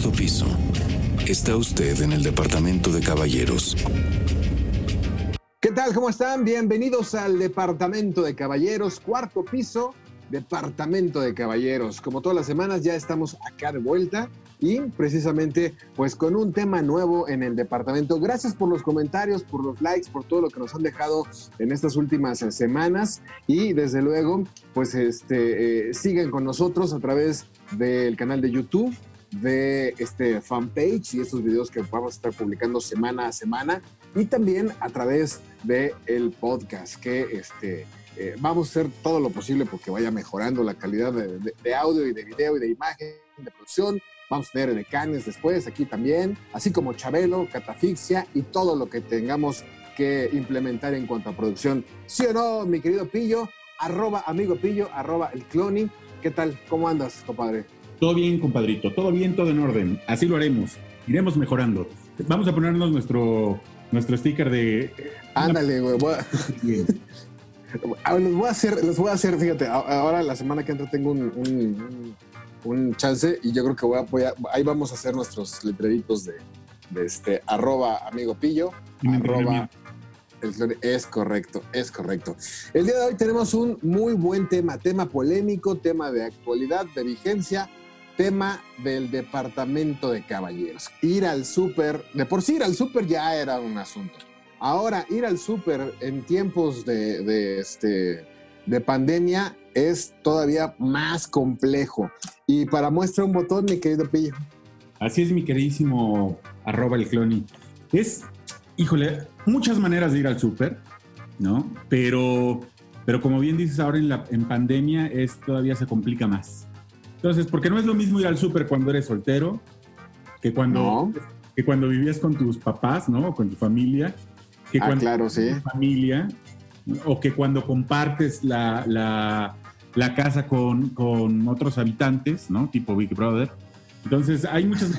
Cuarto piso. Está usted en el departamento de caballeros. ¿Qué tal? ¿Cómo están? Bienvenidos al departamento de caballeros, cuarto piso, departamento de caballeros. Como todas las semanas ya estamos acá de vuelta y precisamente pues con un tema nuevo en el departamento. Gracias por los comentarios, por los likes, por todo lo que nos han dejado en estas últimas semanas y desde luego pues este eh, con nosotros a través del canal de YouTube de este fanpage y estos videos que vamos a estar publicando semana a semana. Y también a través de el podcast que este eh, vamos a hacer todo lo posible porque vaya mejorando la calidad de, audio y de video y de imagen de producción. Vamos a tener decanes después aquí también así como Chabelo Catafixia y todo lo que tengamos que implementar en cuanto a producción. Sí o no mi querido Pillo arroba amigo Pillo arroba el cloni. ¿qué tal? ¿cómo andas compadre? Todo bien, compadrito, todo bien, todo en orden. Así lo haremos. Iremos mejorando. Vamos a ponernos nuestro, nuestro sticker de. Ándale, güey. Les voy a hacer, les voy a hacer, fíjate, ahora la semana que entra tengo un, un, chance y yo creo que voy a, ahí vamos a hacer nuestros letreritos de, de este arroba amigo pillo, arroba es correcto, es correcto. El día de hoy tenemos un muy buen tema, tema polémico, tema de actualidad, de vigencia, tema del departamento de caballeros. Ir al súper, de por sí ir al súper ya era un asunto. Ahora, ir al súper en tiempos de, este, de pandemia es todavía más complejo. Y para muestra un botón, mi querido Pillo. Así es, mi queridísimo arroba el cloni. Es, híjole, muchas maneras de ir al súper, ¿no? Pero, pero como bien dices ahora en, en pandemia, es, todavía se complica más. Entonces, porque no es lo mismo ir al súper cuando eres soltero que cuando, que cuando vivías con tus papás, ¿no? O con tu familia. Que ah, cuando claro, sí. familia. O que cuando compartes la, la, casa con, con, otros habitantes, ¿no? Tipo Big Brother. Entonces, hay muchas...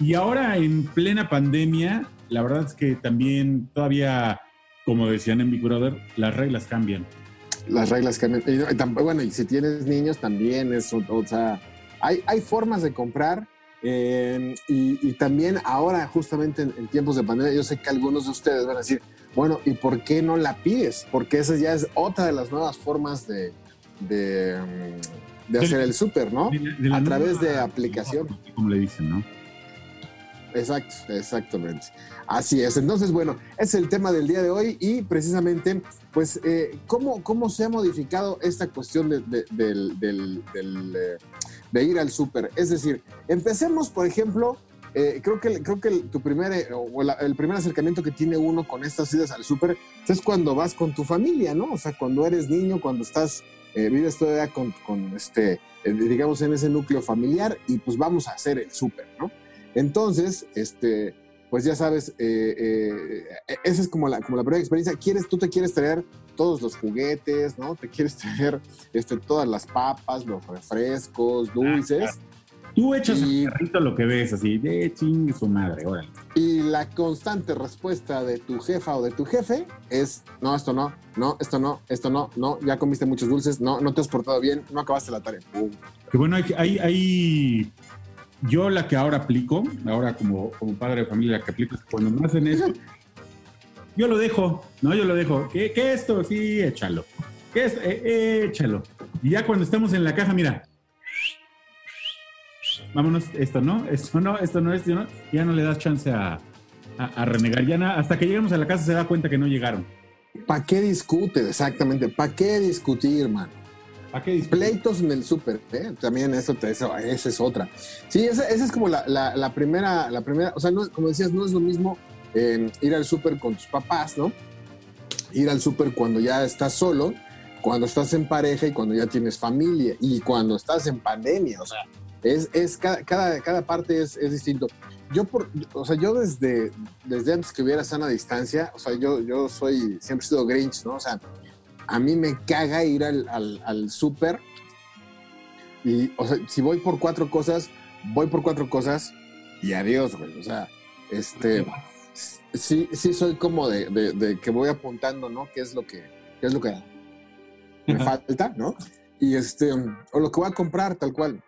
y ahora, en plena pandemia, la verdad es que también todavía, como decían en Big Brother, las reglas cambian las reglas cambian. bueno, y si tienes niños también es, o, sea, hay, hay formas de comprar eh, y, también ahora, justamente en, tiempos de pandemia, yo sé que algunos de ustedes van a decir, bueno, ¿y por qué no la pides? Porque esa ya es otra de las nuevas formas de, de, de hacer el súper, ¿no? a través de aplicación. Como le dicen, ¿no? Exacto, exactamente. Así es. Entonces, bueno, es el tema del día de hoy y precisamente, pues, eh, ¿cómo, ¿cómo, se ha modificado esta cuestión de, eh, de, ir al súper? Es decir, empecemos, por ejemplo, eh, creo que, creo que tu primer, o el primer acercamiento que tiene uno con estas idas al súper es cuando vas con tu familia, ¿no? O sea, cuando eres niño, cuando estás, vives todavía con, con este, digamos, en ese núcleo familiar y pues vamos a hacer el súper, ¿no? Entonces, este, pues ya sabes, eh, eh, esa es como la, como la primera experiencia. Quieres, tú te quieres traer todos los juguetes, ¿no? Te quieres traer este, todas las papas, los refrescos, ah, dulces. Tú echas y, carrito lo que ves, así, de chingue su madre, órale. Y la constante respuesta de tu jefa o de tu jefe es, no, esto no, no, esto no, esto no, no, ya comiste muchos dulces, no, no te has portado bien, no acabaste la tarea. Que bueno, hay, hay, hay yo la que ahora aplico, ahora como, como padre de familia, que aplico cuando me hacen eso, yo lo dejo, ¿no? Yo lo dejo. ¿Qué, qué esto? Sí, échalo. ¿Qué es? Eh, échalo. Y ya cuando estamos en la caja, mira. Vámonos, esto no, esto no, esto no, esto no. Ya no le das chance a, a, renegar. Ya hasta que lleguemos a la casa se da cuenta que no llegaron. ¿Para qué discute? Exactamente. ¿Para qué discutir, hermano? ¿A qué Pleitos en el súper, ¿eh? también eso, esa es otra. Sí, esa, es como la, primera, la primera, o sea, como decías, no es lo mismo eh, ir al súper con tus papás, ¿no? Ir al súper cuando ya estás solo, cuando estás en pareja y cuando ya tienes familia y cuando estás en pandemia, o sea, es, es cada, cada, parte es, distinto. Yo, por, o sea, yo desde, desde antes que hubiera sana distancia, o sea, yo, yo soy, siempre he sido Grinch, ¿no? O sea, a mí me caga ir al, al, súper y, o sea, si voy por cuatro cosas, voy por cuatro cosas y adiós, güey. O sea, este, sí, sí soy como de, que voy apuntando, ¿no? ¿Qué es lo que, qué es lo que me falta, ¿no? Y este, o lo que voy a comprar, tal cual.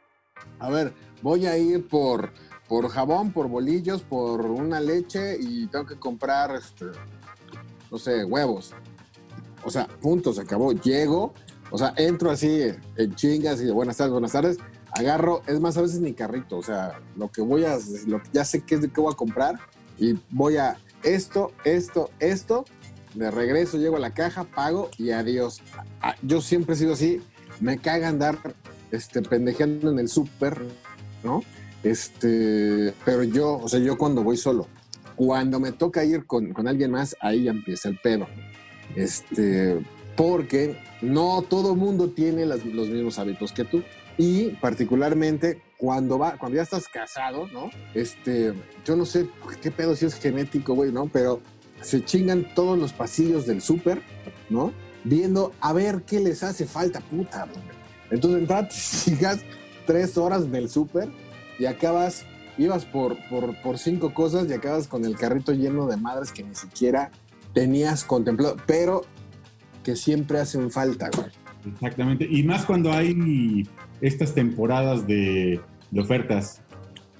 a ver, voy a ir por, por jabón, por bolillos, por una leche y tengo que comprar, este, no sé, huevos. O sea, punto, se acabó. Llego, o sea, entro así en chingas y de buenas tardes, buenas tardes. Agarro, es más, a veces mi carrito, o sea, lo que voy a, lo que ya sé qué es de qué voy a comprar y voy a esto, esto, esto. De regreso, llego a la caja, pago y adiós. Ah, Yo siempre he sido así, me caga andar este, pendejeando en el súper, ¿no? Este, pero yo, o sea, yo cuando voy solo, cuando me toca ir con, con alguien más, ahí ya empieza el pedo. Este, porque no todo mundo tiene las- los mismos hábitos que tú. Y particularmente cuando va, cuando ya estás casado, ¿no? Este, yo no sé qué pedo si es genético, güey, ¿no? Pero se chingan todos los pasillos del súper, ¿no? Viendo a ver qué les hace falta, puta. Entonces, entonces sigas tres horas del súper y acabas, ibas por, por, por cinco cosas y acabas con el carrito lleno de madres que ni siquiera tenías contemplado, pero que siempre hacen falta, güey. Exactamente. Y más cuando hay estas temporadas de, de ofertas,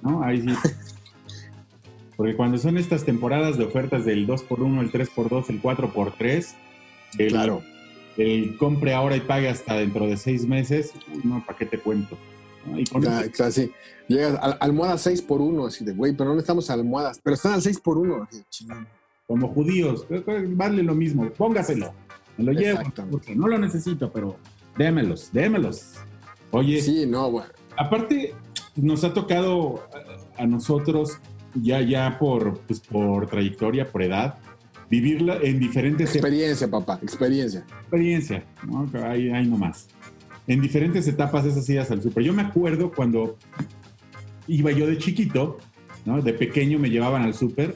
¿no? Ahí sí. Porque cuando son estas temporadas de ofertas del 2x1, el 3x2, el 4x3, el, Claro. el compre ahora y pague hasta dentro de seis meses, uy, no, ¿para qué te cuento? ¿No? Y con Ya, claro, sí. Llegas a almohada 6 por 1 así de, güey, pero no necesitamos almohadas, pero están al 6 por 1 así de, chingón. Como judíos, eh, vale lo mismo, póngaselo, me lo llevo, porque no lo necesito, pero démelos, démelos. Oye, Sí, no, güey. Aparte, nos ha tocado a, a nosotros, ya, ya por, pues, por trayectoria, por edad, vivirla en diferentes Experiencia, papá, experiencia. experiencias, ¿no? Ahí, ahí nomás. En diferentes etapas esas idas al súper. Yo me acuerdo cuando iba yo de chiquito, ¿no? De pequeño me llevaban al súper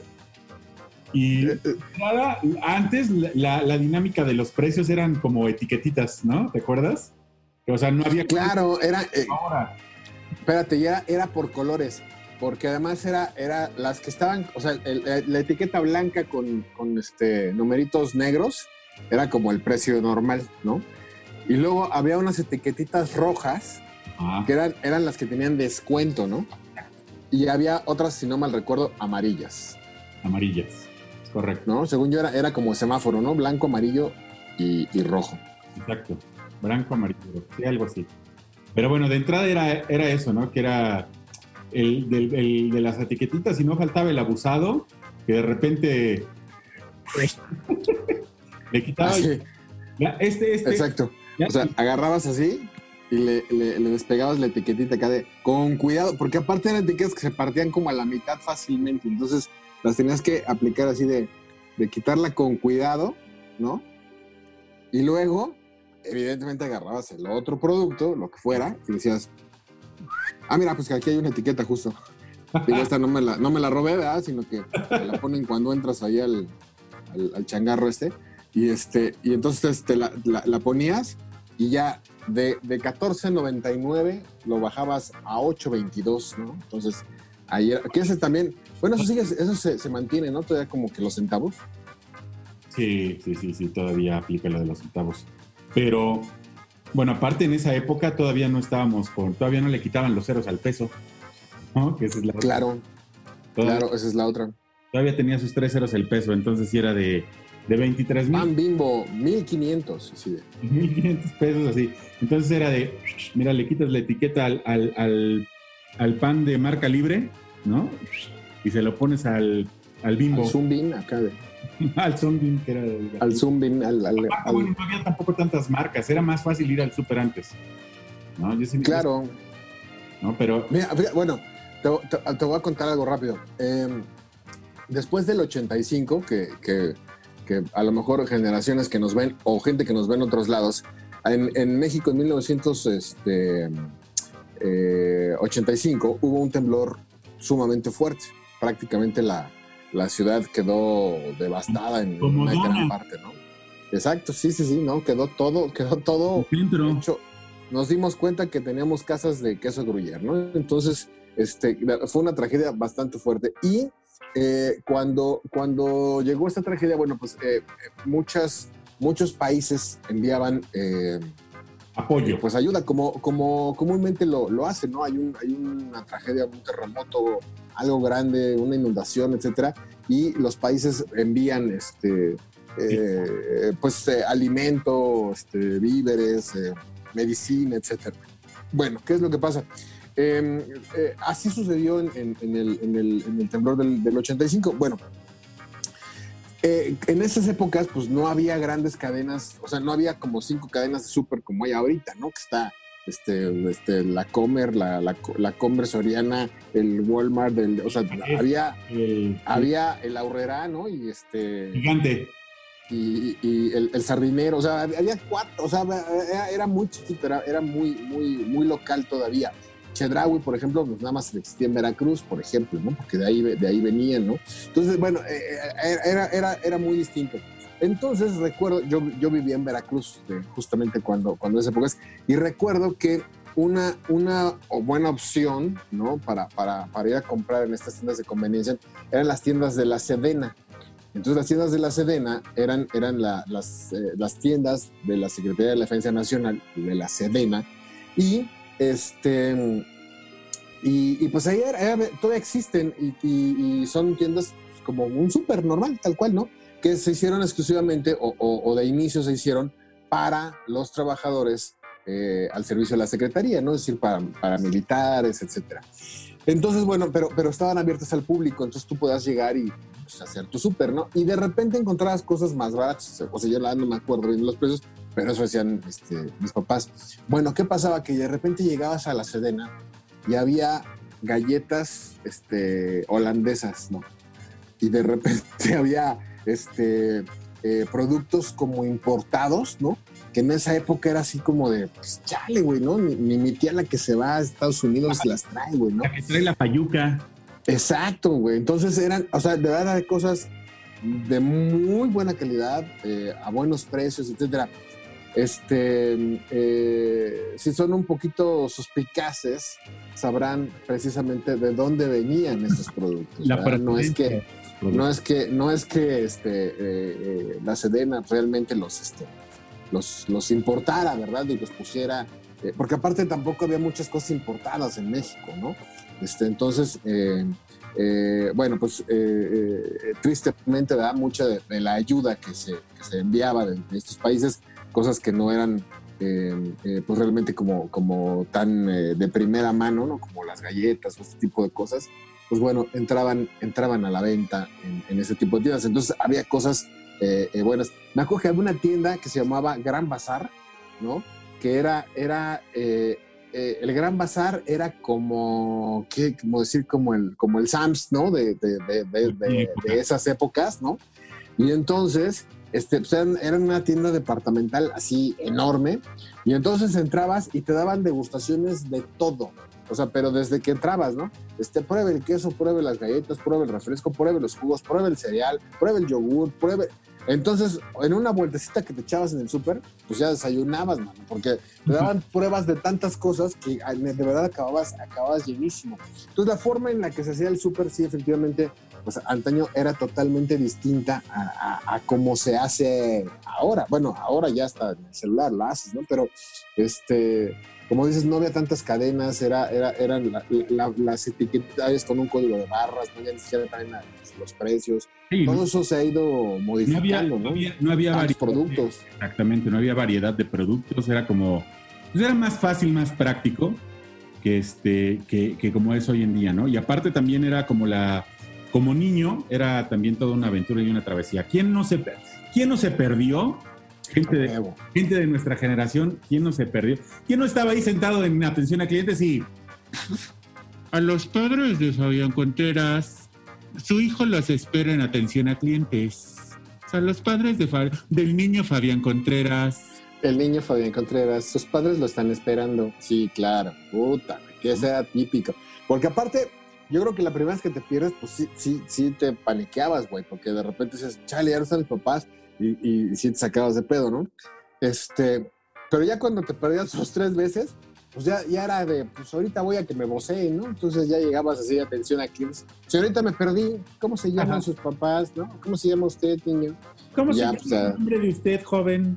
y Eh, eh, nada, antes la, dinámica de los precios eran como etiquetitas, ¿no? ¿Te acuerdas? O sea, no había... Claro, era, eh, Ahora, espérate, ya era por colores, porque además era, era las que estaban, o sea, el- el- la etiqueta blanca con, con este, numeritos negros era como el precio normal, ¿no? Y luego había unas etiquetitas rojas ah, que eran, eran las que tenían descuento, ¿no? Y había otras, si no mal recuerdo, amarillas, amarillas, correcto. ¿no? Según yo era, era como semáforo, ¿no? Blanco, amarillo y, y rojo. Exacto. Blanco, amarillo, sí, algo así. Pero bueno, de entrada era, era eso, ¿no? Que era el, del- el de las etiquetitas y no faltaba el abusado, que de repente le quitaba... Así, Ya, este, este... exacto. ya, O sea, agarrabas así y le, le- le despegabas la etiquetita acá de con cuidado, porque aparte eran etiquetas que se partían como a la mitad fácilmente, entonces las tenías que aplicar así de, de quitarla con cuidado, ¿no? Y luego, evidentemente, agarrabas el otro producto, lo que fuera, y decías, ah, mira, pues que aquí hay una etiqueta justo. Digo, esta no me la, no me la robé, ¿verdad? Sino que te la ponen cuando entras ahí al, al, al changarro este. Y, este, y entonces este, la, la- la ponías y ya de, de 14.99 lo bajabas a 8.22, ¿no? Entonces, ahí era, que ese también, bueno, eso sigue, eso se, se mantiene, ¿no? Todavía como que los centavos. Sí, sí, sí, sí, todavía aplica lo de los centavos. Pero, bueno, aparte en esa época todavía no estábamos con, todavía no le quitaban los ceros al peso, ¿no? Que esa es la otra. Claro, Todavía, claro, esa es la otra. todavía tenía sus tres ceros el peso, entonces sí era de, de 23 mil. Pan Bimbo, 1.500. así de- 1500 pesos así. Entonces era de, mira, le quitas la etiqueta al, al, al, al pan de marca libre, ¿no? Y se lo pones al, al bimbo, Al Zumbin, acá de, al zombie, que era el- al Zumbin, al, al- al- bueno, no había tampoco tantas marcas, era más fácil ir al súper antes. ¿no? Yo sí- Claro, ¿no? Pero Mira, bueno, te, te- te voy a contar algo rápido. Eh, después del 85, que, que, que a lo mejor generaciones que nos ven o gente que nos ve en otros lados, en, en México en 1985 hubo un temblor sumamente fuerte. Prácticamente la, la ciudad quedó devastada en Como una gran parte, ¿no? Exacto, sí, sí, sí, ¿no? Quedó todo, quedó todo de hecho, nos dimos cuenta que teníamos casas de queso gruyere, ¿no? Entonces, este, fue una tragedia bastante fuerte. Y eh, cuando, cuando llegó esta tragedia, bueno, pues eh, muchas, muchos países enviaban eh, Apoyo. pues ayuda, como, como comúnmente lo, lo hace, ¿no? Hay, un, hay una tragedia, un terremoto, algo grande, una inundación, etcétera, y los países envían este, eh, pues eh, alimento, este, víveres, eh, medicina, etcétera. Bueno, ¿qué es lo que pasa? Eh, eh, así sucedió en, el, temblor del, del 85. Bueno, en esas épocas, pues no había grandes cadenas, o sea, no había como cinco cadenas de súper como hay ahorita, ¿no? Que está este, este, la Comer, la, la, la Comer Soriana, el Walmart, el- o sea, había, El- había el Aurrera, ¿no? Y este Gigante. y, y el, el sardinero, o sea, había cuatro, o sea, era, era muy chiquito, era, era muy, muy, muy local todavía. Chedraui, por ejemplo, pues nada más existía en Veracruz, por ejemplo, ¿no? Porque de ahí, de ahí venían, ¿no? Entonces, bueno, eh, eh, era, era, era muy distinto. Entonces, recuerdo, yo, yo vivía en Veracruz eh, justamente cuando, cuando esa época, y recuerdo que una, una buena opción, ¿no? Para, para, para ir a comprar en estas tiendas de conveniencia eran las tiendas de la Sedena. Entonces las tiendas de la Sedena eran, eran la- las, eh, las tiendas de la Secretaría de la Defensa Nacional, de la Sedena, y este y, pues ahí todavía existen y, son tiendas como un súper normal, tal cual, ¿no? Que se hicieron exclusivamente o, o- o de inicio se hicieron para los trabajadores eh, al servicio de la Secretaría, ¿no? Es decir, para, para militares, etcétera. Entonces, bueno, pero, pero estaban abiertas al público, entonces tú podías llegar y pues, hacer tu súper, ¿no? Y de repente encontrabas cosas más baratas, o sea, yo no me acuerdo bien los precios, pero eso decían este, mis papás. Bueno, ¿qué pasaba? Que de repente llegabas a la Sedena y había galletas este, holandesas, ¿no? Y de repente había este, eh, productos como importados, ¿no? Que en esa época era así como de, pues chale, güey, ¿no? Ni, ni mi tía la que se va a Estados Unidos las trae, güey, ¿no? La que trae la payuca. Exacto, güey. Entonces eran, o sea, de verdad hay cosas de muy buena calidad, eh, a buenos precios, etcétera. Este, eh, si son un poquito suspicaces, sabrán precisamente de dónde venían estos productos. No es que, no es que, no es que este, eh, eh, la Sedena realmente los, este, los, los importara, ¿verdad? Y los pusiera, porque aparte tampoco había muchas cosas importadas en México, ¿no? Este, entonces, bueno, pues tristemente, ¿verdad? Mucha de, de la ayuda que se, que se enviaba de, de estos países, cosas que no eran eh, eh, pues realmente como, como tan eh, de primera mano, ¿no? Como las galletas o este tipo de cosas, pues bueno, entraban, entraban a la venta en, en ese tipo de tiendas. Entonces había cosas eh, eh, buenas. Me que había una tienda que se llamaba Gran Bazar, ¿no? Que era, era el Gran Bazar era como, ¿qué? Como decir, como el, como el Sams, ¿no? De, de, de- de esas épocas, ¿no? Y entonces, este, pues eran, una tienda departamental así enorme, y entonces entrabas y te daban degustaciones de todo. O sea, pero desde que entrabas, ¿no? Este, pruebe el queso, pruebe las galletas, pruebe el refresco, pruebe los jugos, pruebe el cereal, pruebe el yogur, pruebe... Entonces, en una vueltecita que te echabas en el súper, pues ya desayunabas, mano, porque te daban pruebas de tantas cosas que de verdad acababas, acababas llenísimo. Entonces, la forma en la que se hacía el súper, sí, efectivamente, pues antaño era totalmente distinta a, a, a cómo se hace ahora. Bueno, ahora ya está en el celular lo haces, ¿no? Pero, este, como dices, no había tantas cadenas, era, era, eran la- la- las etiquetas con un código de barras, no ya ni siquiera traen los precios. Sí, Todo no, eso se ha ido no había, modificando, no había, no había variedad. productos. Exactamente, no había variedad de productos, era como, pues era más fácil, más práctico que, este, que, que como es hoy en día, ¿no? Y aparte también era como la, como niño, era también toda una aventura y una travesía. ¿Quién no se, quién no se perdió? Gente de, Nuevo. gente de nuestra generación, ¿quién no se perdió? ¿Quién no estaba ahí sentado en atención a clientes y... A los padres de Fabián Contreras, su hijo los espera en atención a clientes. O sea, los padres de Fa- del niño Fabián Contreras. El niño Fabián Contreras, sus padres lo están esperando. Sí, claro. Puta, que sea típico. Porque aparte, yo creo que la primera vez que te pierdes, pues sí, sí, sí te paniqueabas, güey, porque de repente dices, chale, ya no están mis papás, y, y, sí te sacabas de pedo, ¿no? Este, pero ya cuando te perdías dos, tres veces, pues ya, ya era de, pues ahorita voy a que me voceen, ¿no? Entonces ya llegabas así, atención aquí. Si ahorita me perdí, ¿cómo se llaman Ajá. sus papás, no? ¿Cómo se llama usted, niño? ¿Cómo Ya, se pues, llama ah. el nombre de usted, joven?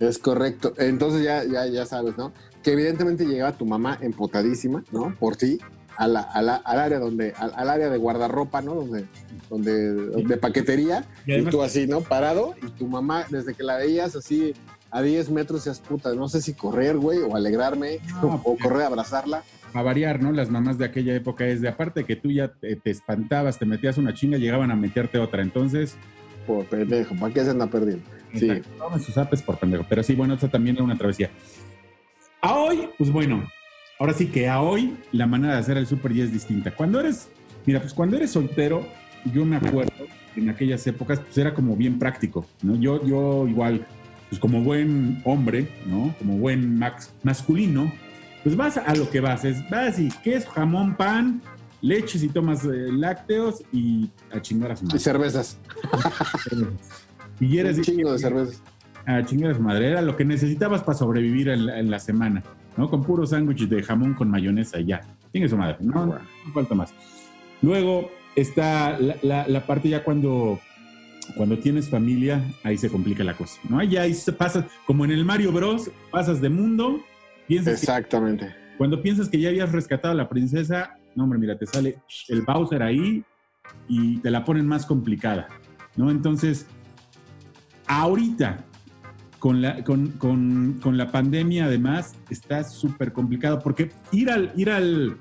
Es correcto. Entonces ya, ya, ya sabes, ¿no? Que evidentemente llegaba tu mamá empotadísima, ¿no? Por ti, a la, a la, al área donde, al, al, área de guardarropa, ¿no? Donde, donde, de paquetería, y, además, y, tú así, ¿no? Parado, y tu mamá, desde que la veías así a 10 metros, seas puta, no sé si correr, güey, o alegrarme, no, o correr a abrazarla. A variar, ¿no? Las mamás de aquella época es de aparte que tú ya te, te espantabas, te metías una chinga, llegaban a meterte otra, entonces. Por pendejo, ¿para qué se anda perdiendo? Sí. Tomen sus apes por pendejo. Pero sí, bueno, eso también era una travesía. A hoy, pues bueno, ahora sí que a hoy la manera de hacer el súper ya es distinta. Cuando eres, mira, pues cuando eres soltero, yo me acuerdo en aquellas épocas, pues era como bien práctico, ¿no? Yo, yo igual, pues como buen hombre, ¿no? Como buen max, masculino, pues vas a lo que vas, es, vas y queso, jamón, pan, leches y tomas eh, lácteos y a chingar a su madre. Y cervezas. y eres Un chingo de cervezas. A chingar a su madre. Era lo que necesitabas para sobrevivir en la, en la semana, ¿no? Con puro sándwich de jamón con mayonesa ya. Chingue su madre. No, no, no falta más. Luego está la, la, la, parte ya cuando, cuando tienes familia, ahí se complica la cosa, ¿no? Ya ahí se pasas, como en el Mario Bros, pasas de mundo. Piensas Exactamente. Que, cuando piensas que ya habías rescatado a la princesa, no, hombre, mira, te sale el Bowser ahí y te la ponen más complicada, ¿no? Entonces, ahorita, con la, con, con, con la pandemia, además, está súper complicado porque ir al, ir al,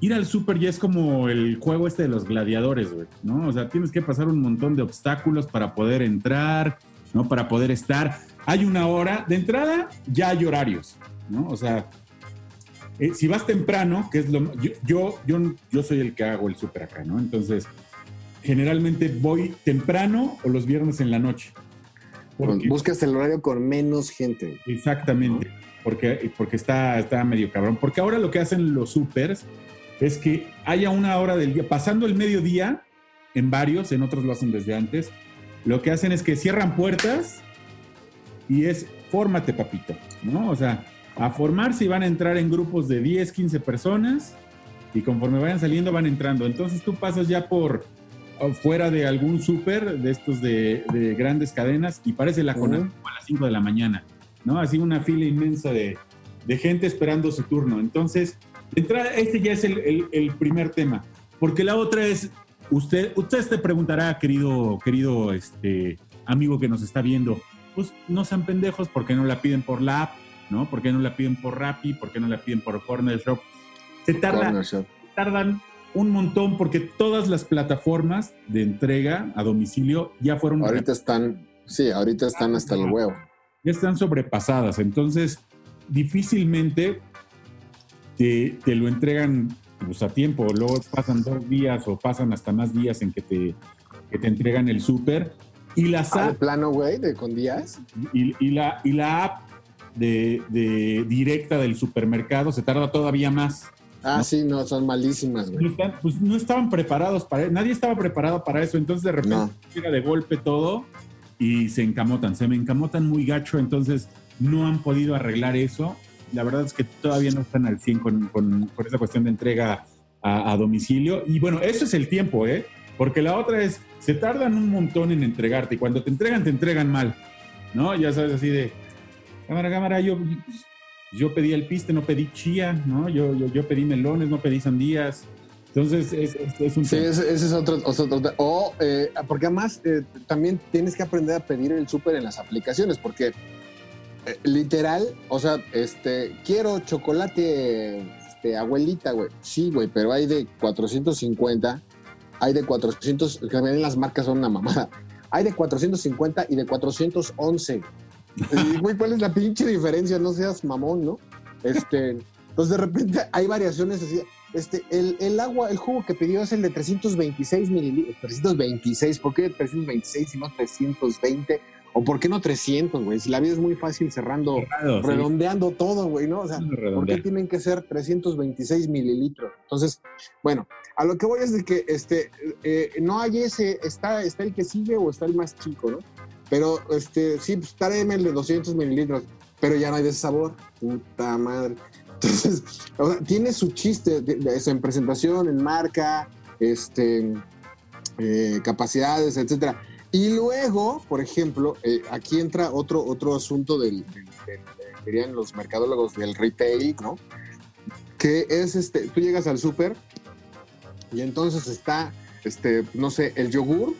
ir al súper ya es como el juego este de los gladiadores, güey, ¿no? O sea, tienes que pasar un montón de obstáculos para poder entrar, ¿no? Para poder estar. Hay una hora, de entrada ya hay horarios, ¿no? O sea, eh, si vas temprano, que es lo... Yo, yo, yo, yo soy el que hago el súper acá, ¿no? Entonces, generalmente voy temprano o los viernes en la noche. Porque, Buscas el horario con menos gente. Exactamente, porque, porque está, está medio cabrón. Porque ahora lo que hacen los supers es que haya una hora del día, pasando el mediodía, en varios, en otros lo hacen desde antes, lo que hacen es que cierran puertas y es fórmate, papito, ¿no? O sea, a formarse y van a entrar en grupos de 10, 15 personas y conforme vayan saliendo van entrando. Entonces tú pasas ya por fuera de algún súper de estos de, de, grandes cadenas y parece la uh -huh. a las 5 de la mañana, ¿no? Así una fila inmensa de, de gente esperando su turno. Entonces, de entrada, este ya es el, el, el, primer tema. Porque la otra es, usted, usted te preguntará, querido, querido este, amigo que nos está viendo, pues no sean pendejos porque no la piden por la app, ¿no? ¿Por qué no la piden por Rappi? ¿Por qué no la piden por Corner Shop? Se tarda, tardan un montón porque todas las plataformas de entrega a domicilio ya fueron... Ahorita están, sí, ahorita están hasta el huevo. Ya están sobrepasadas, entonces difícilmente te, te lo entregan pues, a tiempo, luego pasan dos días o pasan hasta más días en que te, que te entregan el súper. Y las ah, app, plano, güey, de con días. Y, y, la, y la app de, de, directa del supermercado se tarda todavía más. Ah, ¿no? sí, no, son malísimas, güey. No están, pues no estaban preparados para nadie estaba preparado para eso, entonces de repente no. llega de golpe todo y se encamotan, se me encamotan muy gacho, entonces no han podido arreglar eso. La verdad es que todavía no están al 100 con, con, con esa cuestión de entrega a, a, domicilio. Y bueno, eso es el tiempo, ¿eh? Porque la otra es, se tardan un montón en entregarte y cuando te entregan, te entregan mal, ¿no? Ya sabes, así de, cámara, cámara, yo, yo pedí el piste, no pedí chía, ¿no? Yo, yo, yo pedí melones, no pedí sandías. Entonces, es, es, es un... Sí, ese, ese, es otro... otro o, eh, porque además eh, también tienes que aprender a pedir el súper en las aplicaciones, porque eh, literal, o sea, este, quiero chocolate, este, abuelita, güey. Sí, güey, pero hay de 450, hay de 400, que también las marcas son una mamada. Hay de 450 y de 411. Y, güey, ¿cuál es la pinche diferencia? No seas mamón, ¿no? Este, entonces de repente hay variaciones así. Este, el, el, agua, el jugo que pidió es el de 326 mililitros. 326, ¿por qué 326 y no 320? ¿O por qué no 300, güey? Si la vida es muy fácil cerrando, redondeando sí. todo, güey, ¿no? O sea, ¿por qué tienen que ser 326 mililitros? Entonces, bueno, a lo que voy es de que este, eh, no hay ese, está, está el que sigue o está el más chico, ¿no? Pero, este, sí, pues tráeme el de 200 mililitros, pero ya no hay de ese sabor. Puta madre. Entonces, o sea, tiene su chiste en presentación, en marca, este, eh, capacidades, etcétera. Y luego, por ejemplo, eh, aquí entra otro, otro asunto del, del- del- dirían los mercadólogos del retail, ¿no? Que es este, tú llegas al súper y entonces está, este, no sé, el yogur,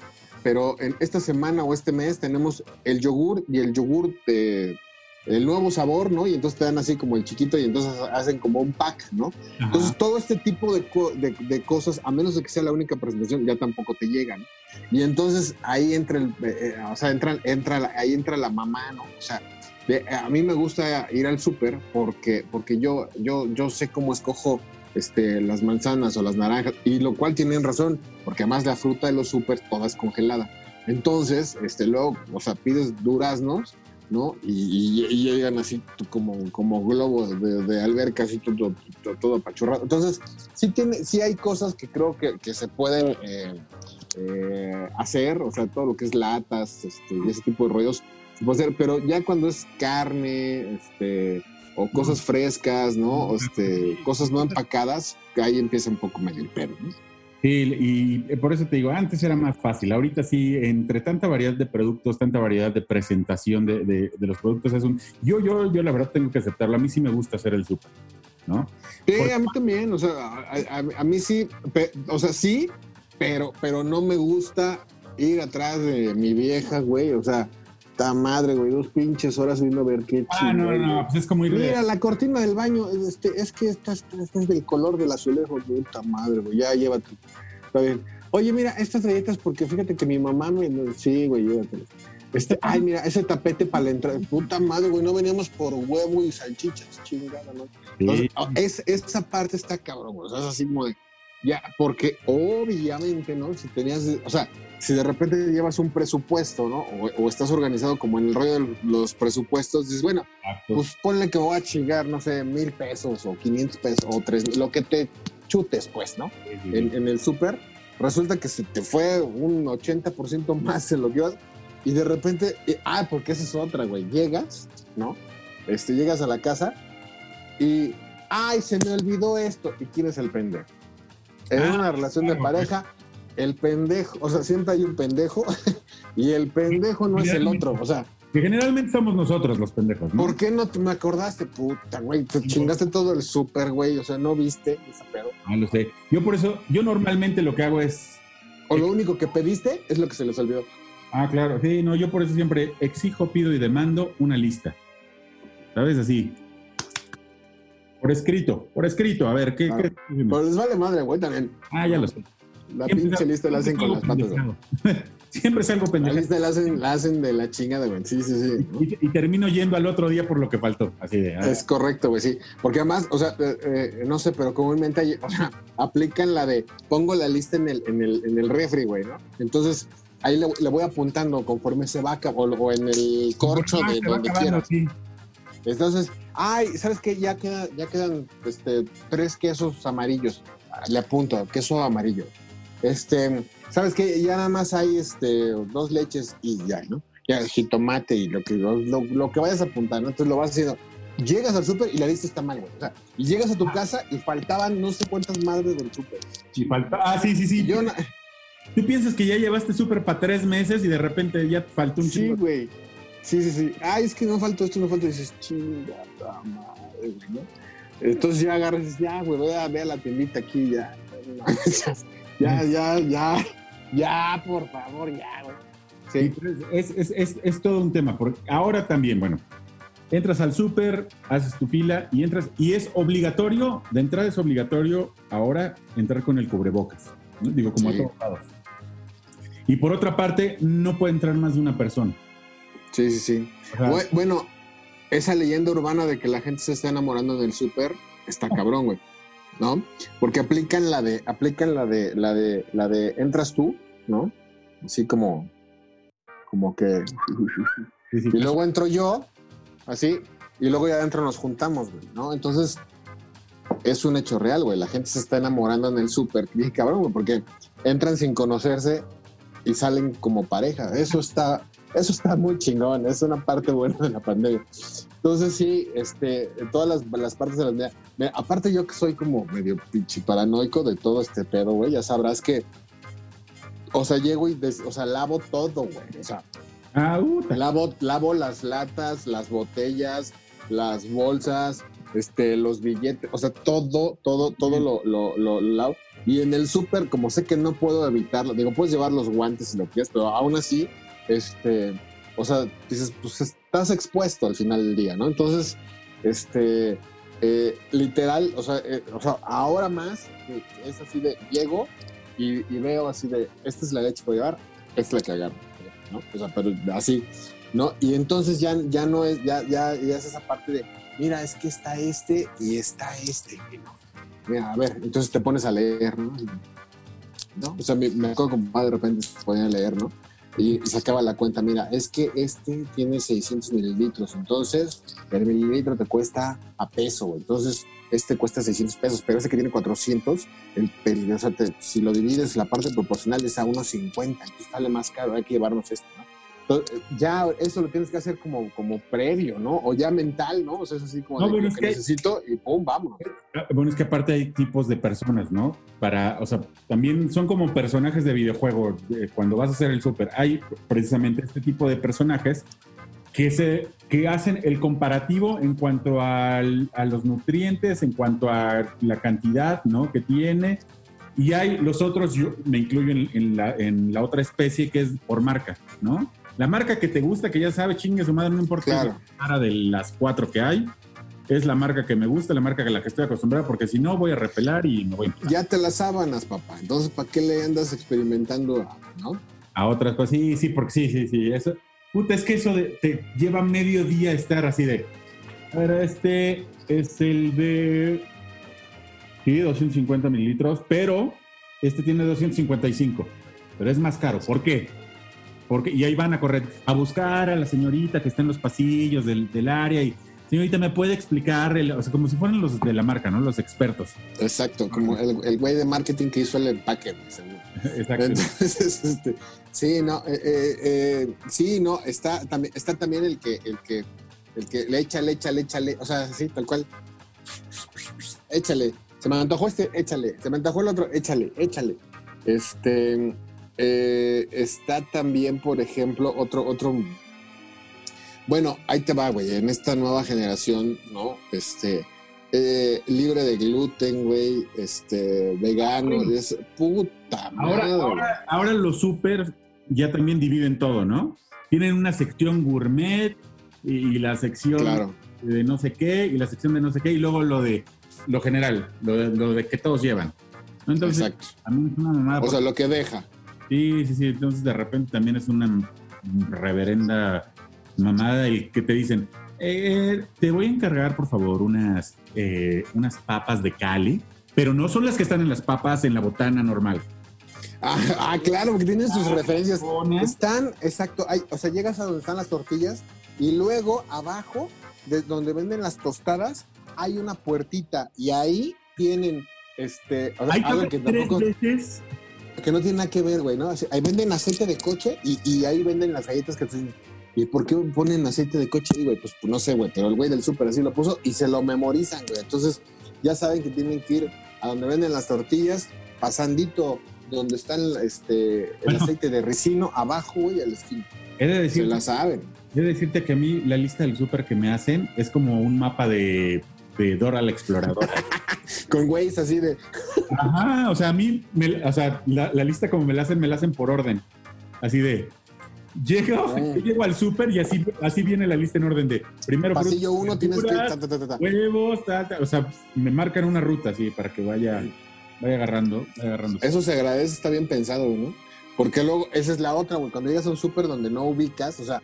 pero en esta semana o este mes tenemos el yogur y el yogur de el nuevo sabor, ¿no? Y entonces te dan así como el chiquito y entonces hacen como un pack, ¿no? Ajá. Entonces, todo este tipo de, co- de- de cosas, a menos de que sea la única presentación, ya tampoco te llegan. Y entonces ahí entra el, eh, eh, o sea, entra, entra, la- ahí entra la mamá, ¿no? O sea, de- a mí me gusta ir al súper porque, porque yo, yo, yo sé cómo escojo este, las manzanas o las naranjas, y lo cual tienen razón, porque además la fruta de los súper toda es congelada. Entonces, este, luego, o sea, pides duraznos, ¿no? Y, y- y llegan así como, como globos de, de alberca, así todo, todo, todo apachurrado. Entonces, sí, tiene, sí hay cosas que creo que, que se pueden eh, eh, hacer, o sea, todo lo que es latas este, ese tipo de rollos se puede hacer, pero ya cuando es carne, este, o cosas frescas, ¿no? O este, cosas no empacadas, ahí empieza un poco medio el pedo, ¿no? Sí, y por eso te digo, antes era más fácil. Ahorita sí, entre tanta variedad de productos, tanta variedad de presentación de, de- de los productos, es un. Yo, yo, yo la verdad tengo que aceptarlo. A mí sí me gusta hacer el súper, ¿no? Sí, a mí también, o sea, a, a- a mí sí, pe- o sea, sí, pero, pero no me gusta ir atrás de mi vieja, güey, o sea, ta madre, güey, dos pinches horas viendo a ver qué Ah, no, no, güey. pues es como ir Mira, la cortina del baño, este, es que esta, esta- esta es del color del azulejo, puta madre, güey, ya llévate. Está bien. Oye, mira, estas galletas, porque fíjate que mi mamá me. Sí, güey, llévatelas. Este, ay, mira, ese tapete para la entrada. Puta madre, güey, no veníamos por huevo y salchichas, chingada, ¿no? Entonces, oh, es, esa parte está cabrón, güey. O sea, es así como de. Ya, porque obviamente, ¿no? Si tenías. O sea, si de repente llevas un presupuesto, ¿no? O, o estás organizado como en el rollo de los presupuestos, dices, bueno, Exacto. pues ponle que voy a chingar, no sé, mil pesos o 500 pesos o tres, lo que te chutes, pues, ¿no? Sí, sí. En, en el súper, resulta que se te fue un 80% más en lo que ibas y de repente, y- ah, porque esa es otra, güey, llegas, ¿no? Este, llegas a la casa y, ay, se me olvidó esto y quién es el pendejo. En Ah, una relación de claro, pareja, el pendejo, o sea, siempre hay un pendejo y el pendejo no es el otro, o sea, Que generalmente somos nosotros los pendejos, ¿no? ¿Por qué no te me acordaste, puta, güey? Te chingaste todo el súper, güey. O sea, no viste ese pedo. Ah, lo sé. Yo por eso, yo normalmente lo que hago es. O lo único que pediste es lo que se les olvidó. Ah, claro. Sí, no, yo por eso siempre exijo, pido y demando una lista. ¿Sabes? Así. Por escrito, por escrito. A ver, ¿qué? Ah. qué- Pero les vale madre, güey, también. Ah, ya lo sé. La Siempre pinche lista la hacen con las patas. Siempre salgo La pendejo. lista la hacen, la hacen de la chingada, güey. Sí, sí, sí. Y, y termino yendo al otro día por lo que faltó. Así de. ah, Es correcto, güey, sí. Porque además, o sea, eh, eh, no sé, pero comúnmente o sea, aplican la de pongo la lista en el, en el, en el refri, güey, ¿no? Entonces, ahí le, le voy apuntando conforme se va o, o en el corcho ah, de donde quiera. sí. Entonces, ay, ¿sabes qué? Ya, queda, ya quedan este, tres quesos amarillos. Le apunto, queso amarillo. Este, ¿sabes qué? Ya nada más hay este, dos leches y ya, ¿no? Ya jitomate y lo que, lo, lo- que vayas a apuntar, ¿no? Entonces lo vas haciendo. Llegas al súper y la lista está mal, güey. O sea, y llegas a tu casa y faltaban no sé cuántas madres del súper. Sí, falta. Ah, sí, sí, sí. Y yo, na- Tú piensas que ya llevaste súper para tres meses y de repente ya te faltó un sí, chingo. güey. Sí, sí, sí. Ay, es que no faltó esto, no faltó. Y dices, chingada madre, güey, ¿no? Entonces ya agarras y dices, ya, güey, voy a ver a la tiendita aquí, ya. Ya, ya, ya, ya, por favor, ya, güey. Sí, es, es, es, es todo un tema. Porque ahora también, bueno, entras al súper, haces tu fila y entras. Y es obligatorio, de entrada es obligatorio ahora entrar con el cubrebocas. ¿no? Digo, como Sí. a todos lados. Y por otra parte, no puede entrar más de una persona. sí, sí, sí. Bueno, esa leyenda urbana de que la gente se está enamorando del súper está cabrón, güey. ¿No? Porque aplican la de, aplican la de, la de, la de entras tú, ¿no? Así como, como que Y luego entro yo, así, y luego ya adentro nos juntamos, güey, ¿no? Entonces, es un hecho real, güey. La gente se está enamorando en el súper. Dije, cabrón, güey, porque entran sin conocerse y salen como pareja. Eso está, eso está muy chingón. Es una parte buena de la pandemia. Entonces, sí, este, todas las, las partes de la. Mira, aparte, yo que soy como medio pinche paranoico de todo este pedo, güey, ya sabrás que o sea, llego y, des- o sea, lavo todo, güey. O sea, Ah, puta. lavo, lavo las latas, las botellas, las bolsas, este, los billetes, o sea, todo, todo, todo lo, lo, lo, lo lavo. Y en el súper, como sé que no puedo evitarlo, digo, puedes llevar los guantes si lo quieres, pero aún así, este, o sea, dices, pues estás expuesto al final del día, ¿no? Entonces, este, eh, literal, o sea, eh, o sea, ahora más, es así de, llego y, y veo así de, esta es la leche que voy a llevar, esta es la que agarro, ¿no? O sea, pero así, ¿no? Y entonces ya, ya no es, ya, ya, ya es esa parte de, mira, es que está este y está este, ¿no? Mira, a ver, entonces te pones a leer, ¿no? ¿No? O sea, me, me acuerdo como de repente se ponía a leer, ¿no? Y, sacaba la cuenta, mira, es que este tiene 600 mililitros, entonces el mililitro te cuesta a peso, entonces este cuesta 600 pesos, pero ese que tiene 400, el, el- o sea, te- si lo divides, la parte proporcional es a unos 50, entonces sale más caro, hay que llevarnos esto, ¿no? Entonces, ya eso lo tienes que hacer como, como previo, ¿no? O ya mental, ¿no? O sea, es así como No, de bueno, lo es que, que- necesito y pum, vámonos. Ah, Bueno, es que aparte hay tipos de personas, ¿no? Para, o sea, también son como personajes de videojuego. eh, Cuando vas a hacer el súper, hay precisamente este tipo de personajes que, se, que hacen el comparativo en cuanto al- a los nutrientes, en cuanto a la cantidad, ¿no? Que tiene. Y hay los otros, yo me incluyo en, en la, en la otra especie que es por marca, ¿no? La marca que te gusta, que ya sabe, chingue su madre, no importa Claro. la cara de las cuatro que hay, es la marca que me gusta, la marca a la que estoy acostumbrado, porque si no voy a repelar y me voy a empezar Ya te las sábanas, papá. Entonces, ¿para qué le andas experimentando, no? a otras cosas. Sí, sí, porque sí, sí, sí. Eso, puta, es que eso de- te lleva medio día estar así de. A ver, este es el de. Sí, 250 mililitros, pero este tiene 255. Pero es más caro. ¿Por qué? Porque, y ahí van a correr a buscar a la señorita que está en los pasillos del, del área y. Señorita, ¿me puede explicar? el- o sea, como si fueran los de la marca, ¿no? Los expertos. Exacto, como el, el güey de marketing que hizo el empaque. Exacto. Entonces, este, sí, no, eh, eh, eh, sí, no, está también, está también el que, el que, el que le echa, le echa, le échale, o sea, sí, tal cual. Échale. Se me antojó este, échale. Se me antojó el otro, échale, échale. Este, eh, está también, por ejemplo, otro, otro. Bueno, ahí te va, güey. En esta nueva generación, ¿no? Este, eh, libre de gluten, güey, este, vegano, Sí. es puta Ahora, madre. ahora, ahora los super ya también dividen todo, ¿no? Tienen una sección gourmet y, y la sección Claro. de no sé qué y la sección de no sé qué y luego lo de lo general, lo de, lo de que todos llevan. Entonces, Exacto. a mí es una mamada. O sea, lo que deja. Sí, sí, sí. Entonces, de repente también es una reverenda mamada el que te dicen, eh, te voy a encargar, por favor, unas, eh, unas papas de Cali, pero no son las que están en las papas en la botana normal. Ah, ah, claro, porque tienen sus referencias. Ponen- Están, exacto, hay, o sea, llegas a donde están las tortillas y luego abajo, de donde venden las tostadas, hay una puertita y ahí tienen este, o sea, Hay algo que ver tres tampoco, veces que no tiene nada que ver, güey, ¿no? Ahí venden aceite de coche y, y ahí venden las galletas que te ¿Y por qué ponen aceite de coche güey? Pues, pues no sé, güey, pero el güey del súper así lo puso y se lo memorizan, güey. Entonces, ya saben que tienen que ir a donde venden las tortillas, pasandito donde está el, este, el Bueno. aceite de ricino, abajo, güey, al esquina. He de, Se la saben. he de decirte que a mí la lista del súper que me hacen es como un mapa de, de Dora la Exploradora. Con güeyes así de. Ajá, o sea, a mí, me- o sea, la, la lista como me la hacen, me la hacen por orden. Así de, llego, Ah. llego al súper y así, así viene la lista en orden de, primero Pasillo tienes que. ta, ta, ta, huevos, o sea, me marcan una ruta así para que vaya, vaya agarrando, vaya agarrando. Eso se agradece, está bien pensado, ¿no? Porque luego, esa es la otra, güey. Cuando llegas a un súper donde no ubicas, o sea,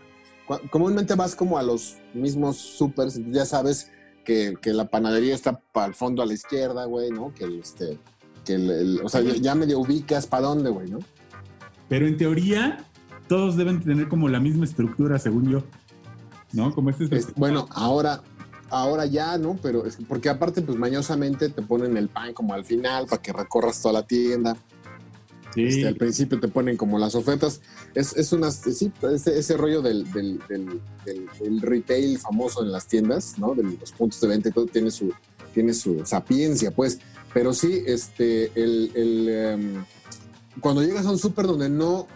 comúnmente vas como a los mismos entonces ya sabes que, que la panadería está para el fondo a la izquierda, güey, ¿no? Que el, este, que el, el- o sea, ya, ya medio ubicas para dónde, güey, ¿no? Pero en teoría, todos deben tener como la misma estructura, según yo. ¿No? Como este Es- bueno, ahora, ahora ya, ¿no? Pero es que- porque aparte, pues mañosamente te ponen el pan como al final para que recorras toda la tienda. Sí. Este, al principio te ponen como las ofertas. Es, es unas, sí, ese, ese rollo del, del, del- retail famoso en las tiendas, ¿no? De los puntos de venta y todo tiene su, tiene su sapiencia, pues. Pero sí, este, el, el, em, cuando llegas a un súper donde no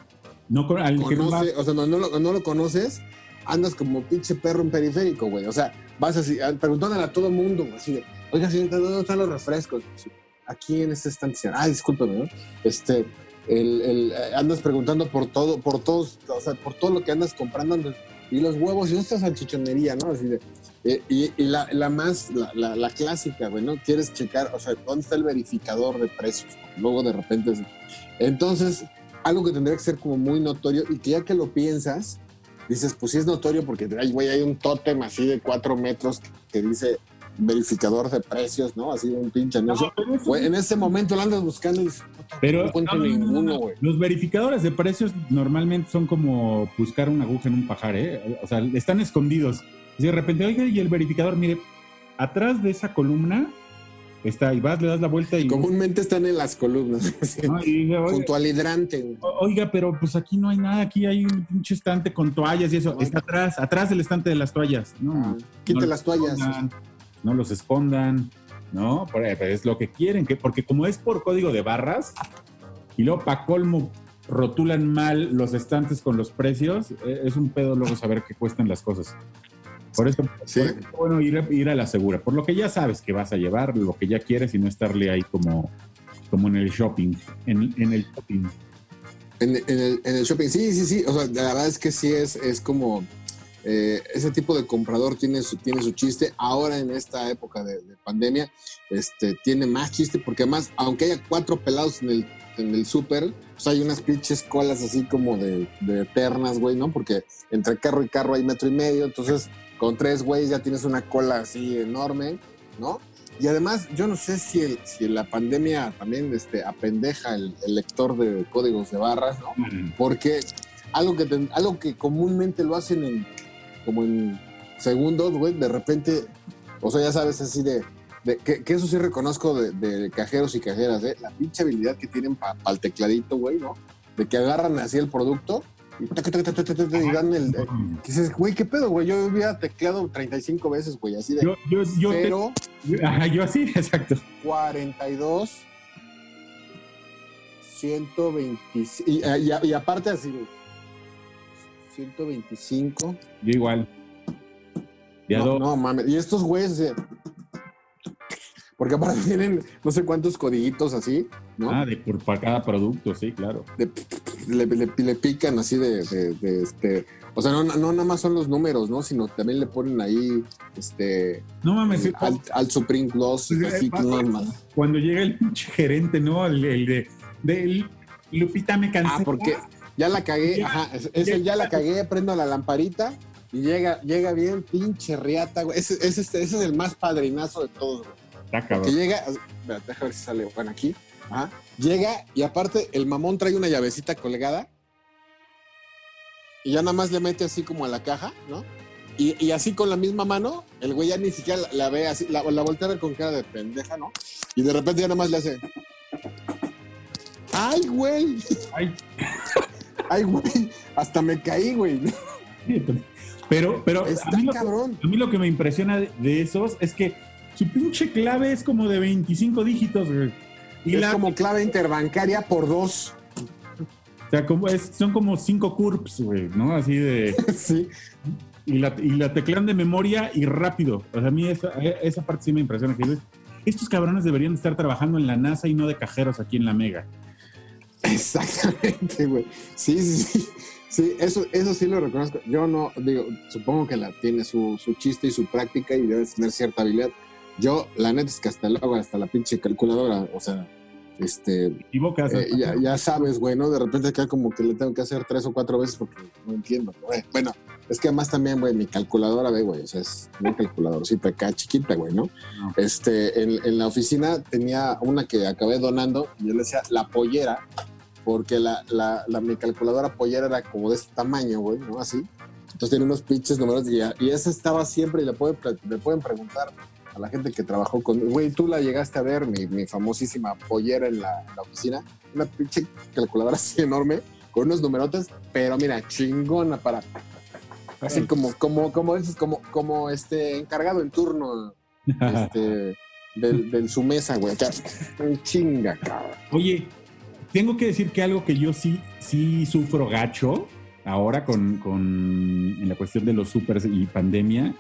No al que no va- o sea, no, no lo, no lo conoces, andas como pinche perro en periférico, güey. O sea, vas así, preguntándole a todo mundo, güey, así de, oiga, señorita, ¿dónde están los refrescos? Aquí en este estante. Ah, discúlpeme, ¿no? Este, el, eh, andas preguntando por todo, por todos, o sea, por todo lo que andas comprando. andas- y los huevos, y esta salchichonería, ¿no? Así de, eh, y, y la, la más, la, clásica, güey. Quieres checar, o sea, ¿dónde está el verificador de precios? Luego de repente, es- entonces, algo que tendría que ser como muy notorio y que ya que lo piensas, dices, pues sí es notorio porque güey, hay un tótem así de cuatro metros que dice verificador de precios, ¿no? Así un pinche anuncio. pero eso- Güey, en ese momento lo andas buscando y Pero no encuentro no, no, no, no, ninguno, no. güey. Los verificadores de precios normalmente son como buscar una aguja en un pajar, ¿eh? O sea, están escondidos. Y de repente, oiga, y el verificador, mire, atrás de esa columna está, y vas, le das la vuelta y. Comúnmente están en las columnas, ¿no? Y oiga, junto al hidrante. güey. Oiga, pero pues aquí no hay nada, aquí hay un pinche estante con toallas y eso. Está atrás, atrás del estante de las toallas. No, Ah, Quite no las toallas. escondan, no los escondan, ¿no? Eh, Es lo que quieren, que, porque como es por código de barras, y luego para colmo rotulan mal los estantes con los precios, eh, es un pedo luego saber qué cuestan las cosas. Por eso, Sí. por eso es bueno ir, a- ir a la segura, por lo que ya sabes que vas a llevar, lo que ya quieres y no estarle ahí como, como en el shopping, en, en el shopping. En, en el, en el shopping, sí, sí, sí. O sea, la verdad es que sí es, es como eh, ese tipo de comprador tiene su, tiene su chiste. Ahora en esta época de, de pandemia, este, tiene más chiste porque además, aunque haya cuatro pelados en el, en el súper, pues hay unas pinches colas así como de, de eternas, güey, ¿no? Porque entre carro y carro hay metro y medio, entonces con tres güeyes ya tienes una cola así enorme, ¿no? Y además, yo no sé si, el, si la pandemia también este, apendeja el, el lector de códigos de barras, ¿no? Porque algo que, algo que comúnmente lo hacen en, como en segundos, güey, de repente, o sea, ya sabes, así de, de- que, que eso sí reconozco de, de cajeros y cajeras, ¿eh? La pinche habilidad que tienen para el tecladito, güey, ¿no? De que agarran así el producto y, tac, tac, tac, tac, tac, tac, y dan el... eh, que dices, güey, ¿qué pedo, güey? Yo había tecleado 35 veces, güey, así de Yo, yo, yo, te- 0, ajá, yo así, exacto. 42, 125. Y, y, y aparte así, güey. 125. Yo igual. Ya No, mames. Y estos güeyes, porque aparte tienen no sé cuántos codiguitos así, ¿no? Ah, de por para cada producto, sí, claro. De- le, le- le pican así de, de- de, este. O sea, no, no nada más son los números, ¿no? Sino también le ponen ahí este. No mames, sí, al, al Supreme Gloss, Pues, así eh, que no mames. cuando llega el pinche gerente, ¿no? El, el de, de Lupita me cansé. Ah, porque ya la cagué, Ya, ajá, es, es el ya la cagué, prendo la lamparita y llega, llega bien pinche riata, güey. Ese, ese, ese es el más padrinazo de todos, Que llega, espera, déjame ver si sale, bueno, aquí, ajá, llega y aparte el mamón trae una llavecita colgada y ya nada más le mete así como a la caja, ¿no? Y, y así con la misma mano, el güey ya ni siquiera la, la ve así, la, la voltea a ver con cara de pendeja, ¿no? Y de repente ya nada más le hace. ¡Ay, güey! Ay, ¡Ay, güey! Hasta me caí, güey. pero, pero Está a mí, lo que, cabrón. a mí lo que me impresiona de, esos es que su pinche clave es como de 25 dígitos, güey. Y es la, como clave interbancaria por dos. o sea, como es, son como cinco curps, güey, ¿no? Así de. sí. Y la, y la teclean de memoria y rápido. O sea, a mí esa, esa parte sí me impresiona. Que estos cabrones deberían estar trabajando en la NASA y no de cajeros aquí en la Mega. Exactamente, güey. Sí, sí, sí. Sí, eso, eso sí lo reconozco. Yo no, digo, supongo que la tiene su, su chiste y su práctica y debe tener cierta habilidad. Yo, la neta es que hasta luego, hasta la pinche calculadora, o sea, este, Te equivocas. eh, ya, ya sabes, güey, ¿no? De repente acá como que le tengo que hacer tres o cuatro veces porque no entiendo, güey. Bueno, es que además también, güey, mi calculadora, ve, güey, o sea, es una calculadorcita acá chiquita, güey, ¿no? No. Este, en, en la oficina tenía una que acabé donando y yo le decía la pollera, porque la, la, la- mi calculadora pollera era como de este tamaño, güey, ¿no? Así. Entonces tiene unos pinches números y, y esa estaba siempre y le pueden, pre- le pueden preguntar a la gente que trabajó con... Güey, tú la llegaste a ver, mi, mi famosísima pollera en la, en la oficina. Una pinche calculadora así enorme, con unos numerotes, pero mira, chingona para... Así como, como, como dices, como, como este encargado en turno este, del, del su mesa, güey. Acá, chinga, cabrón. Oye, tengo que decir que algo que yo sí, sí sufro gacho ahora con, con en la cuestión de los supers y pandemia,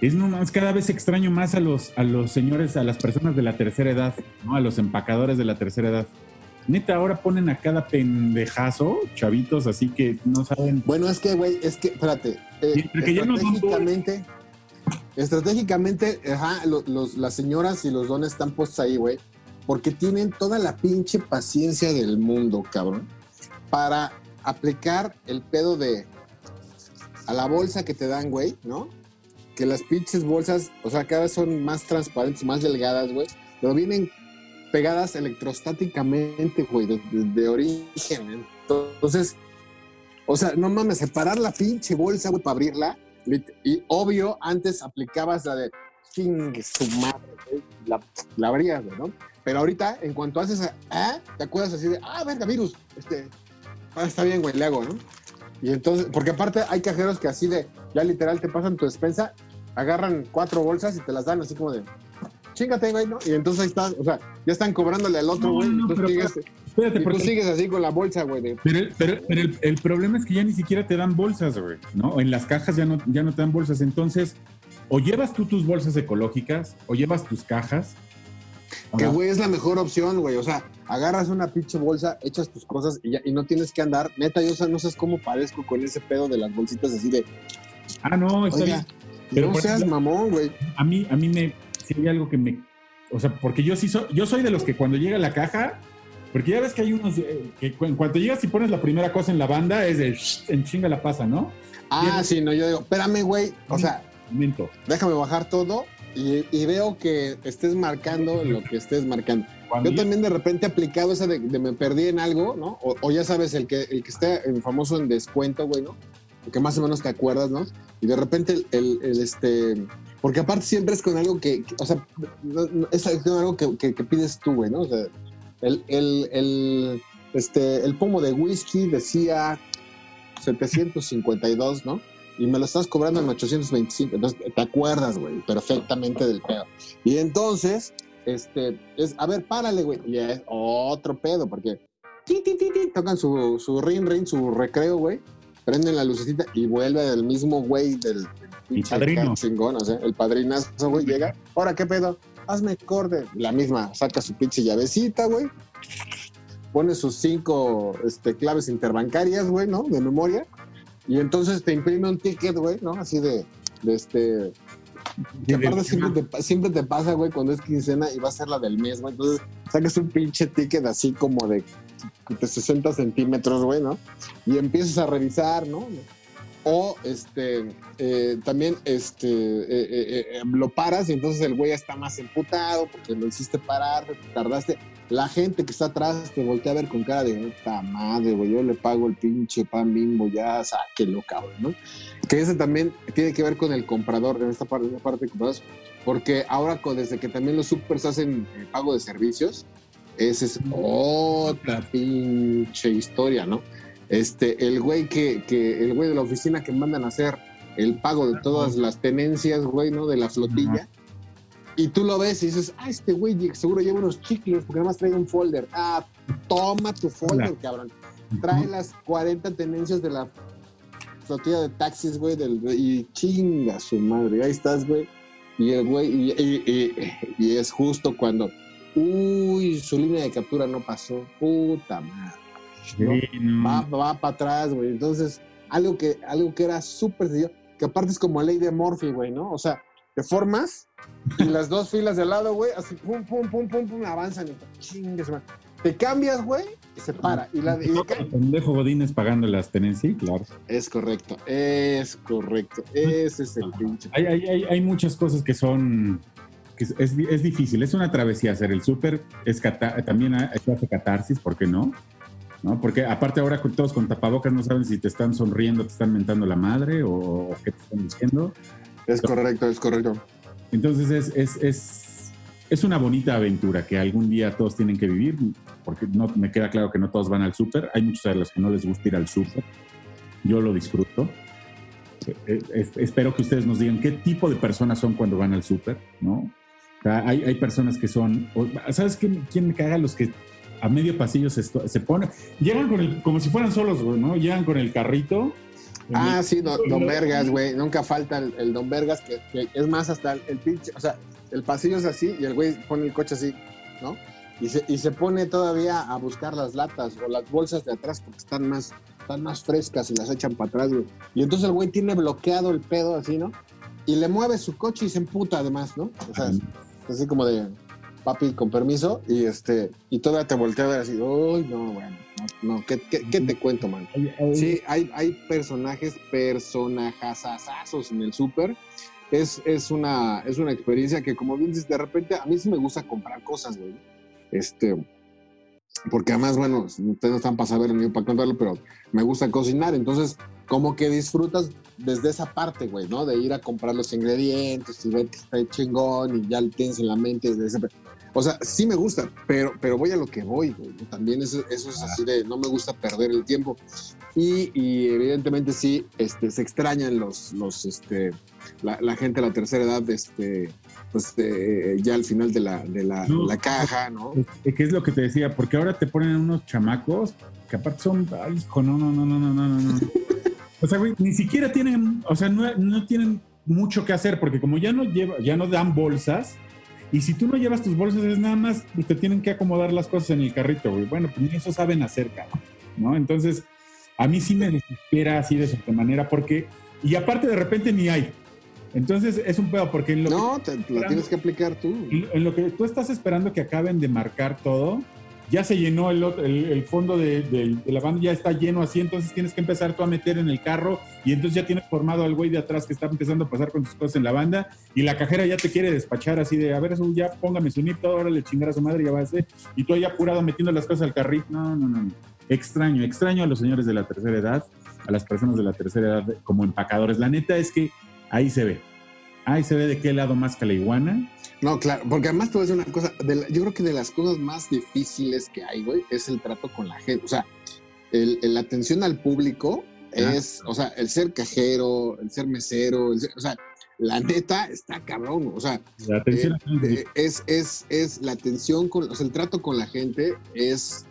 es nomás cada vez extraño más a los, a los señores, a las personas de la tercera edad, ¿no? A los empacadores de la tercera edad. Neta, ahora ponen a cada pendejazo, chavitos, así que no saben. Bueno, es que, güey, es que, espérate. Eh, ya no estratégicamente, estratégicamente, ajá, los- los- las señoras y los dones están puestos ahí, güey, porque tienen toda la pinche paciencia del mundo, cabrón, para aplicar el pedo de a la bolsa que te dan, güey, ¿no? Que las pinches bolsas, o sea, cada vez son más transparentes, más delgadas, güey, pero vienen pegadas electrostáticamente, güey, de, de- de origen. Entonces, o sea, no mames, separar la pinche bolsa, güey, para abrirla. Y obvio, antes aplicabas la de chingue su madre, güey, la, la abrías, güey, ¿no? Pero ahorita, en cuanto haces, a- ah, te acuerdas así de, ah, verga, virus, este, ah, está bien, güey, le hago, ¿no? Y entonces, porque aparte hay cajeros que así de, ya literal te pasan tu despensa, agarran cuatro bolsas y te las dan así como de, chingate, güey, ¿no? Y entonces ahí estás, o sea, ya están cobrándole al otro, No, güey, no, pero- sigues, Espérate, y tú porque sigues así con la bolsa, güey, de, Pero, pero, pero el, el problema es que ya ni siquiera te dan bolsas, güey, ¿no? En las cajas ya no, ya no te dan bolsas. Entonces, o llevas tú tus bolsas ecológicas, o llevas tus cajas. Que, güey, es la mejor opción, güey. O sea, agarras una pinche bolsa, echas tus cosas y, ya, y no tienes que andar. Neta, yo o sea, no sé cómo parezco con ese pedo de las bolsitas así de. Ah, no, está Oiga, bien. Pero, no seas ejemplo, mamón, güey. A mí, a mí me, si hay algo que me, o sea, porque yo sí soy, yo soy de los que cuando llega la caja, porque ya ves que hay unos eh, que en cuanto llegas y pones la primera cosa en la banda es de shh, en chinga la pasa, ¿no? Ah, sí, no, yo digo, espérame, güey. O sea, Momento. déjame bajar todo y, y veo que estés marcando lo que estés marcando. Yo también de repente he aplicado esa de, de me perdí en algo, ¿no? O, o ya sabes, el que, el que esté el famoso en descuento, güey, ¿no? Que más o menos te acuerdas, ¿no? Y de repente el, el- el, este... Porque aparte siempre es con algo que, que- o sea, no- no- es con algo que, que- que pides tú, güey, ¿no? O sea, el, el, el, este, el pomo de whisky decía 752, ¿no? Y me lo estás cobrando en 825. Entonces, te acuerdas, güey, perfectamente del pedo. Y entonces, este, es, a ver, párale, güey. Y es otro pedo, porque ti, ti, ti, tocan su, su ring, ring, su recreo, güey. Prenden la lucecita y vuelve el mismo güey del pinche padrino. chingón, o sea, el padrinazo, güey, llega. Ahora, ¿qué pedo? Hazme corte. La misma, saca su pinche llavecita, güey. Pone sus cinco este, claves interbancarias, güey, ¿no? De memoria. Y entonces te imprime un ticket, güey, ¿no? Así de, de este, que aparte siempre te, siempre te pasa, güey, cuando es quincena y va a ser la del mes, güey. Entonces sacas un pinche ticket así como de, de 60 centímetros, güey, ¿no? Y empiezas a revisar, ¿no? O este, eh, también este, eh, eh, lo paras y entonces el güey ya está más emputado porque lo hiciste parar, te tardaste. La gente que está atrás te voltea a ver con cara de puta madre, güey, yo le pago el pinche pan bimbo, ya sáquelo, cabrón, ¿no? Que ese también tiene que ver con el comprador, en esta parte, en esta parte de compradores, porque ahora con- desde que también los supers hacen eh, pago de servicios, esa es otra pinche historia, ¿no? Este, el güey que, que, el güey de la oficina que mandan a hacer el pago de todas las tenencias, güey, ¿no? De la flotilla. Y tú lo ves y dices, ah, este güey seguro lleva unos chicles porque nada más trae un folder. Ah, toma tu folder, Hola. cabrón. Trae las 40 tenencias de la flotilla de taxis, güey, del, y chinga su madre. Ahí estás, güey. Y el güey, y, y- y- y es justo cuando, uy, su línea de captura no pasó. Puta madre. ¿no? Sí, no. Va, va para atrás, güey. Entonces, algo que, algo que era súper sencillo, que aparte es como ley de Morphy, güey, ¿no? O sea, te formas y las dos filas de lado, güey, así pum, pum, pum, pum, pum, avanzan y chingues, man. Te cambias, güey, y se para. Y la, y No, pendejo Godínez pagando las tenencias, claro. es correcto, es correcto. Ese es el pinche. Hay, hay, hay, hay muchas cosas que son. que es, es, es difícil, es una travesía hacer el súper, también hace catarsis, ¿por qué no? ¿No? Porque aparte ahora todos con tapabocas no saben si te están sonriendo, te están mentando la madre o, o qué te están diciendo. Es correcto, es correcto. Entonces es, es, es, una bonita aventura que algún día todos tienen que vivir, porque no, me queda claro que no todos van al súper. Hay muchos a los que no les gusta ir al súper. Yo lo disfruto. Eh, espero que ustedes nos digan qué tipo de personas son cuando van al súper, ¿no? Hay, hay personas que son... ¿Sabes quién me caga? Los que a medio pasillo se, se pone, llegan con como si fueran solos, ¿no? Llegan con el carrito. Ah, sí, don, Vergas, güey. Nunca falta el, Don Vergas, que, es más hasta el, pinche, o sea, el pasillo es así y el güey pone el coche así, ¿no? Y se, y se pone todavía a buscar las latas o las bolsas de atrás porque están más, están más frescas y las echan para atrás, güey. Y entonces el güey tiene bloqueado el pedo así, ¿no? Y le mueve su coche y se emputa además, ¿no? O sea, así como de, papi, con permiso, y este, y todavía te voltea a ver así, uy, no, bueno, no, ¿qué, te cuento, man? Sí, hay, hay personajes, personajazazazos en el súper. Es, es, una, es una experiencia que, como bien dices, de repente a mí sí me gusta comprar cosas, güey. Este, porque además, bueno, ustedes no están para saber ni para contarlo, pero me gusta cocinar, entonces como que disfrutas desde esa parte, güey, ¿no? De ir a comprar los ingredientes y ver que está chingón y ya lo tienes en la mente. Desde ese... O sea, sí me gusta, pero, pero voy a lo que voy, güey. También eso, eso es así de, no me gusta perder el tiempo. Y, y evidentemente sí, este, se extrañan los, los, este, la, la gente de la tercera edad, este, pues eh, ya al final de la, de la, la caja, ¿no? ¿Qué es lo que te decía? Porque ahora te ponen unos chamacos que aparte son, ay, hijo, no, no, no, no, no, no, no. o sea, güey, ni siquiera tienen, o sea, no, no tienen mucho que hacer porque como ya no lleva, ya no dan bolsas, y si tú no llevas tus bolsas, es nada más, pues te tienen que acomodar las cosas en el carrito, güey. Bueno, pues ni eso saben hacer, cabrón, ¿no? Entonces, a mí sí me desespera así de cierta manera, porque, y aparte de repente ni hay. Entonces es un pedo porque en lo no, te, lo tienes que aplicar tú. En lo que tú estás esperando que acaben de marcar todo, ya se llenó el, el, fondo de, la banda, ya está lleno así, entonces tienes que empezar tú a meter en el carro y entonces ya tienes formado al güey de atrás que está empezando a pasar con sus cosas en la banda y la cajera ya te quiere despachar así de, a ver, ya póngame su nip, ahora le chingar a su madre y ya va a ser, y tú ahí apurado metiendo las cosas al carrito. No, no, no. Extraño, extraño a los señores de la tercera edad, a las personas de la tercera edad como empacadores. La neta es que ahí se ve. Ahí se ve de qué lado más que la iguana. No, claro, porque además te voy a decir una cosa, yo creo que de las cosas más difíciles que hay, güey, es el trato con la gente. O sea, el, la atención al público es, o sea, el ser cajero, el ser mesero, o sea, la neta está cabrón. O sea, la atención eh, es, es, es la atención con, o sea, el trato con la gente es,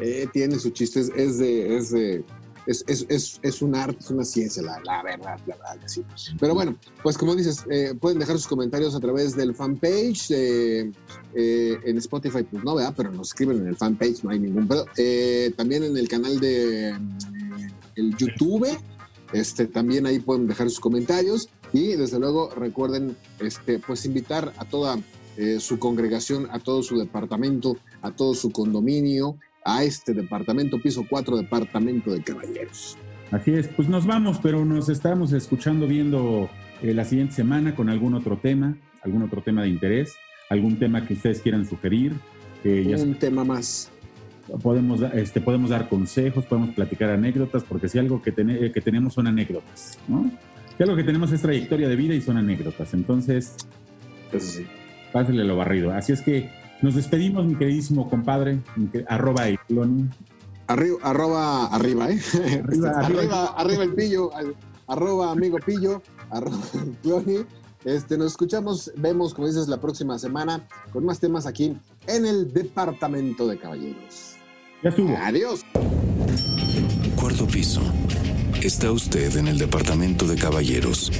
eh, tiene su chiste, es de, es de es, es, es, es un arte, es una ciencia, la, la verdad, la verdad, sí. Pero bueno, pues como dices, eh, pueden dejar sus comentarios a través del fanpage, eh, en Spotify, pues no, ¿verdad? Pero nos escriben en el fanpage, no hay ningún pedo. Eh, también en el canal de el YouTube, este, también ahí pueden dejar sus comentarios y desde luego recuerden, este, pues invitar a toda su congregación, a todo su departamento, a todo su condominio, a este departamento, piso 4, departamento de caballeros. Así es, pues nos vamos, pero nos estamos escuchando, viendo eh, la siguiente semana con algún otro tema, algún otro tema de interés, algún tema que ustedes quieran sugerir. Un tema más. Podemos, este, podemos dar consejos, podemos platicar anécdotas, porque si algo que, que tenemos son anécdotas, ¿no? Si algo que tenemos es trayectoria de vida y son anécdotas. Entonces, Eso sí. pásele lo barrido. Así es que nos despedimos, mi queridísimo compadre, arroba el cloni. Arriba, arroba, arriba, ¿eh? Arriba, arriba, el pillo, arroba amigo pillo, arroba el cloni. Este, nos escuchamos, vemos, como dices, la próxima semana con más temas aquí en el Departamento de Caballeros. Ya estuvo. Adiós. Cuarto piso. Está usted en el Departamento de Caballeros.